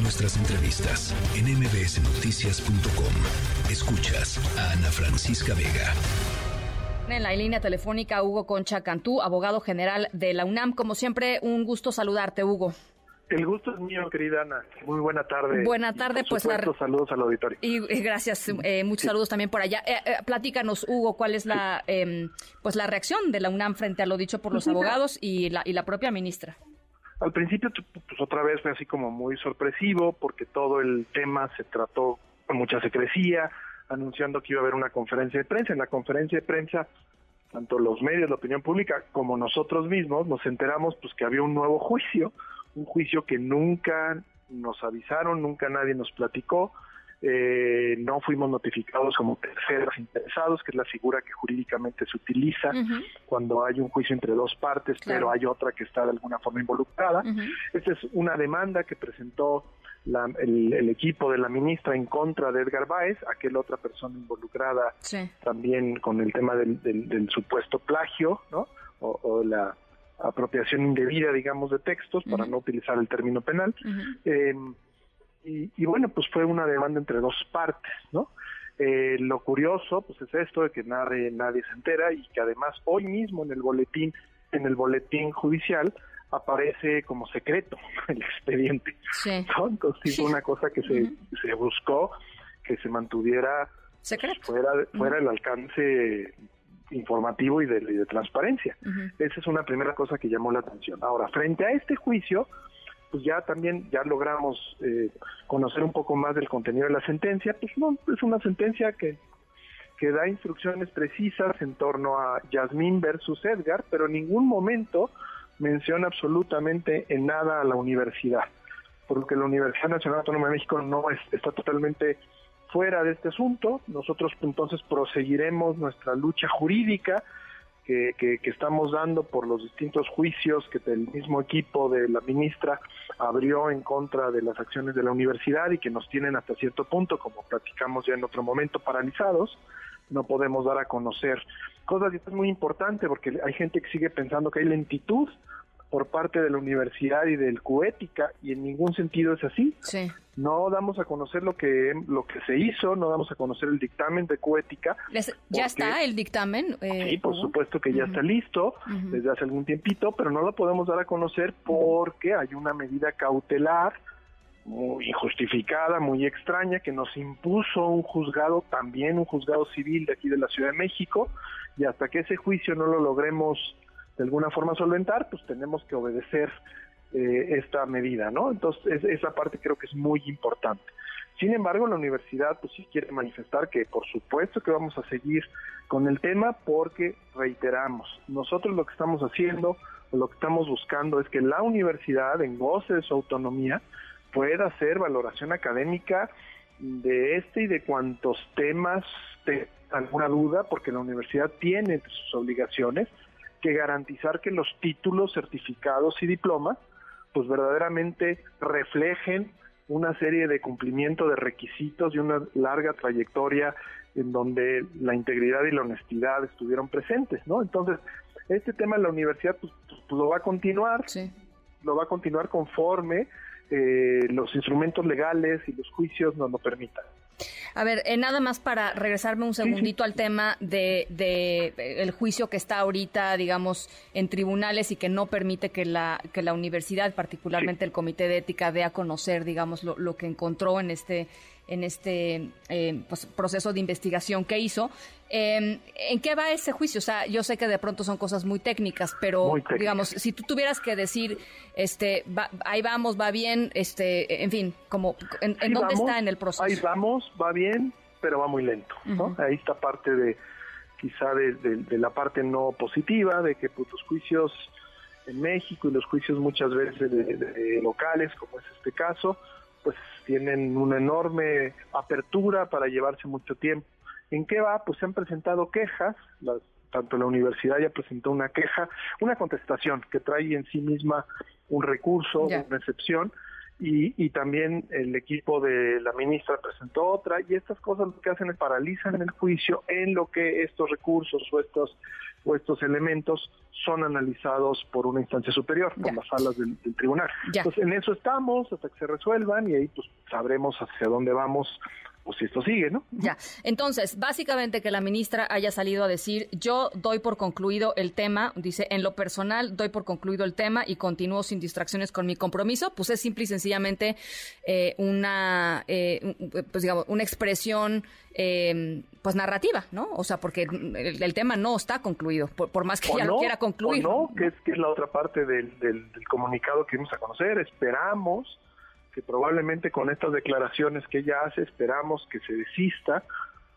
nuestras entrevistas en mbsnoticias.com. Escuchas a Ana Francisca Vega. En la línea telefónica Hugo Concha Cantú, abogado general de la UNAM. Como siempre, un gusto saludarte, Hugo. El gusto es mío, querida Ana. Muy buena tarde. Buena tarde, pues. saludos al auditorio. Y, gracias, eh, muchos saludos también por allá. Eh, eh, platícanos, Hugo, cuál es la, em, pues la reacción de la UNAM frente a lo dicho por los abogados y la, y la propia ministra. Al principio, pues otra vez fue así como muy sorpresivo, porque todo el tema se trató con mucha secrecía, anunciando que iba a haber una conferencia de prensa. En la conferencia de prensa, tanto los medios, la opinión pública, como nosotros mismos, nos enteramos pues que había un nuevo juicio un juicio que nunca nos avisaron, nunca nadie nos platicó, eh, no fuimos notificados como terceros interesados, que es la figura que jurídicamente se utiliza cuando hay un juicio entre dos partes, pero hay otra que está de alguna forma involucrada. Esta es una demanda que presentó el, equipo de la ministra en contra de Edgar Báez, aquel otra persona involucrada también con el tema del, supuesto plagio, ¿no? O, o la apropiación indebida, digamos, de textos, para no utilizar el término penal. Eh, y, bueno, pues fue una demanda entre dos partes, ¿no? Eh, lo curioso, pues es esto de que nadie, nadie se entera y que además hoy mismo en el boletín, en el boletín judicial, aparece como secreto el expediente. Sí. Entonces fue una cosa que se, se buscó que se mantuviera secreto. fuera, fuera el alcance informativo y de, transparencia. Esa es una primera cosa que llamó la atención. Ahora, frente a este juicio, pues ya también ya logramos eh, conocer un poco más del contenido de la sentencia. Pues no, es una sentencia que, que da instrucciones precisas en torno a Yasmín versus Edgar, pero en ningún momento menciona absolutamente en nada a la universidad, porque la Universidad Nacional Autónoma de México no es, está totalmente fuera de este asunto. Nosotros entonces proseguiremos nuestra lucha jurídica que, que, estamos dando por los distintos juicios que el mismo equipo de la ministra abrió en contra de las acciones de la universidad y que nos tienen hasta cierto punto, como platicamos ya en otro momento, paralizados. No podemos dar a conocer cosas y esto es muy importante porque hay gente que sigue pensando que hay lentitud por parte de la universidad y del CUETICA y en ningún sentido es así. No damos a conocer lo que lo que se hizo, no damos a conocer el dictamen de Cuética. ¿Ya está el dictamen? Eh, sí, por supuesto que ya está listo desde hace algún tiempito, pero no lo podemos dar a conocer porque hay una medida cautelar muy injustificada, muy extraña, que nos impuso un juzgado, también un juzgado civil de aquí de la Ciudad de México, y hasta que ese juicio no lo logremos de alguna forma solventar, pues tenemos que obedecer eh, esta medida, ¿no? Entonces, esa parte creo que es muy importante. Sin embargo, la universidad pues sí quiere manifestar que por supuesto que vamos a seguir con el tema porque reiteramos, nosotros lo que estamos haciendo lo que estamos buscando es que la universidad en goce de su autonomía pueda hacer valoración académica de este y de cuantos temas de alguna duda, porque la universidad tiene sus obligaciones que garantizar que los títulos, certificados y diplomas, pues verdaderamente reflejen una serie de cumplimiento de requisitos y una larga trayectoria en donde la integridad y la honestidad estuvieron presentes, ¿no? Entonces, este tema en la universidad pues, pues, lo va a continuar, lo va a continuar conforme eh, los instrumentos legales y los juicios nos lo permitan. A ver, eh, nada más para regresarme un segundito al tema de, de, el juicio que está ahorita, digamos, en tribunales y que no permite que la que la universidad, particularmente el comité de ética, dé a conocer, digamos, lo, lo que encontró en este en este eh, pues, proceso de investigación que hizo. Em, ¿En qué va ese juicio? O sea, yo sé que de pronto son cosas muy técnicas, pero digamos, si tú tuvieras que decir, este, ahí vamos, va bien, este, en fin, como, ¿en, dónde está en el proceso? Ahí vamos, va bien, pero va muy lento, ¿no? Ahí está parte de, quizá de, la parte no positiva, de que pues, los juicios en México y los juicios muchas veces de locales, como es este caso, pues tienen una enorme apertura para llevarse mucho tiempo. ¿En qué va? Pues se han presentado quejas, tanto la universidad ya presentó una queja, una contestación que trae en sí misma un recurso, una excepción, y, también el equipo de la ministra presentó otra y estas cosas lo que hacen es paralizan el juicio en lo que estos recursos o estos o estos elementos son analizados por una instancia superior, por las salas del, tribunal. Entonces, en eso estamos hasta que se resuelvan y ahí pues sabremos hacia dónde vamos pues si esto sigue, ¿no? Ya. Entonces, básicamente que la ministra haya salido a decir, yo doy por concluido el tema, dice, en lo personal doy por concluido el tema y continúo sin distracciones con mi compromiso, pues es simple y sencillamente eh, una, eh, pues digamos, una expresión eh, pues narrativa, ¿no? O sea, porque el, tema no está concluido, por, más que ella lo quiera concluir. O no, que es, que es la otra parte del, del, del comunicado que vamos a conocer, esperamos que probablemente con estas declaraciones que ella hace esperamos que se desista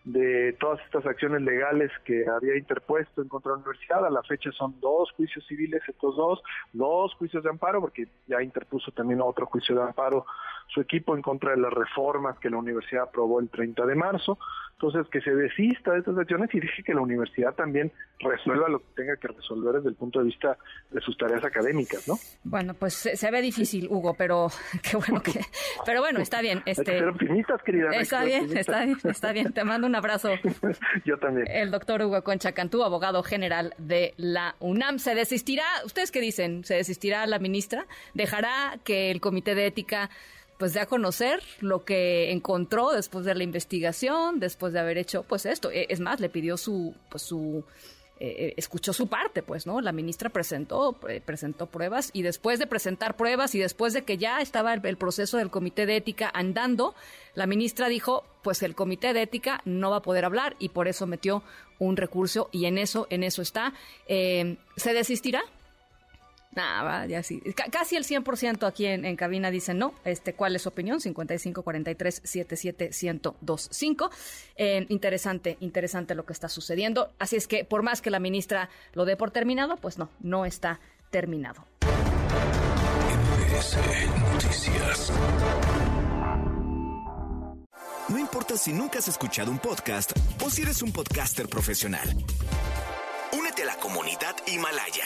de todas estas acciones legales que había interpuesto en contra de la universidad. A la fecha son dos juicios civiles, estos dos, dos juicios de amparo, porque ya interpuso también otro juicio de amparo su equipo en contra de las reformas que la universidad aprobó el 30 de marzo. Entonces, que se desista de estas acciones y dije que la universidad también resuelva lo que tenga que resolver desde el punto de vista de sus tareas académicas, ¿no? Bueno, pues se, ve difícil, Hugo, pero qué bueno que... Pero bueno, está bien. Este, ser optimistas, querida. Está bien, está bien, está bien. Te mando un abrazo. Yo también. El doctor Hugo Concha Cantú, abogado general de la UNAM. ¿Se desistirá? ¿Ustedes qué dicen? ¿Se desistirá la ministra? ¿Dejará que el comité de ética pues de a conocer lo que encontró después de la investigación, después de haber hecho pues esto. E, es más, le pidió su pues su eh, eh, escuchó su parte, pues, ¿no? La ministra presentó, presentó pruebas y después de presentar pruebas y después de que ya estaba el, proceso del comité de ética andando, la ministra dijo, pues el comité de ética no va a poder hablar y por eso metió un recurso y en eso, en eso está. Eh, ¿Se desistirá? Nada, ya sí. casi el 100% aquí en, cabina dicen no. Este, ¿Cuál es su opinión? 55 43 77 1025. Eh, interesante, interesante lo que está sucediendo. Así es que, por más que la ministra lo dé por terminado, pues no, no está terminado. Noticias. No importa si nunca has escuchado un podcast o si eres un podcaster profesional. Únete a la comunidad Himalaya.